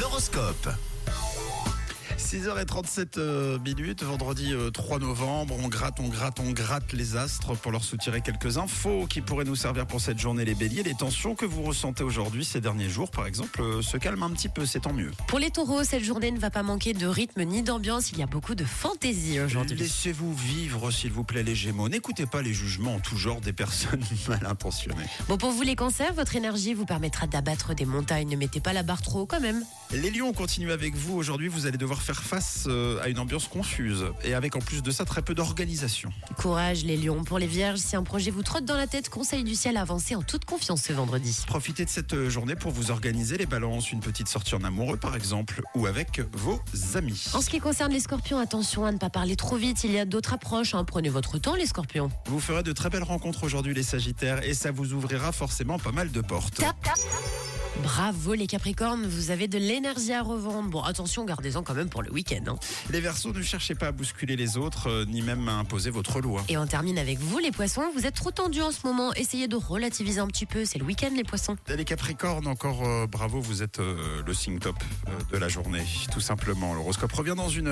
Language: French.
L'horoscope. 6h37 euh, minutes, vendredi euh, 3 novembre, on gratte, on gratte, on gratte les astres pour leur soutirer quelques infos qui pourraient nous servir pour cette journée les béliers. Les tensions que vous ressentez aujourd'hui ces derniers jours, par exemple, euh, se calment un petit peu, c'est tant mieux. Pour les taureaux, cette journée ne va pas manquer de rythme ni d'ambiance. Il y a beaucoup de fantaisie aujourd'hui. Laissez-vous vivre, s'il vous plaît, les gémeaux. N'écoutez pas les jugements en tout genre des personnes mal intentionnées. Bon, pour vous les cancers, votre énergie vous permettra d'abattre des montagnes. Ne mettez pas la barre trop haut quand même. Les lions, on continue avec vous. Aujourd'hui, vous allez devoir faire face euh, à une ambiance confuse et avec en plus de ça très peu d'organisation. Courage les lions. Pour les vierges, si un projet vous trotte dans la tête, conseil du ciel, avancez en toute confiance ce vendredi. Profitez de cette euh, journée pour vous organiser les balances, une petite sortie en amoureux par exemple, ou avec vos amis. En ce qui concerne les scorpions, attention à ne pas parler trop vite. Il y a d'autres approches. hein. Prenez votre temps les scorpions. Vous ferez de très belles rencontres aujourd'hui les sagittaires et ça vous ouvrira forcément pas mal de portes. Tap, tap. Bravo les capricornes, vous avez de l'énergie à revendre. Bon, attention, gardez-en quand même pour le week-end. hein. Les versos, ne cherchez pas à bousculer les autres, euh, ni même à imposer votre loi. Et on termine avec vous les poissons. Vous êtes trop tendus en ce moment. Essayez de relativiser un petit peu. C'est le week-end les poissons. Et Les Capricornes, encore euh, bravo, vous êtes euh, le signe top euh, de la journée, tout simplement. L'horoscope revient dans une heure.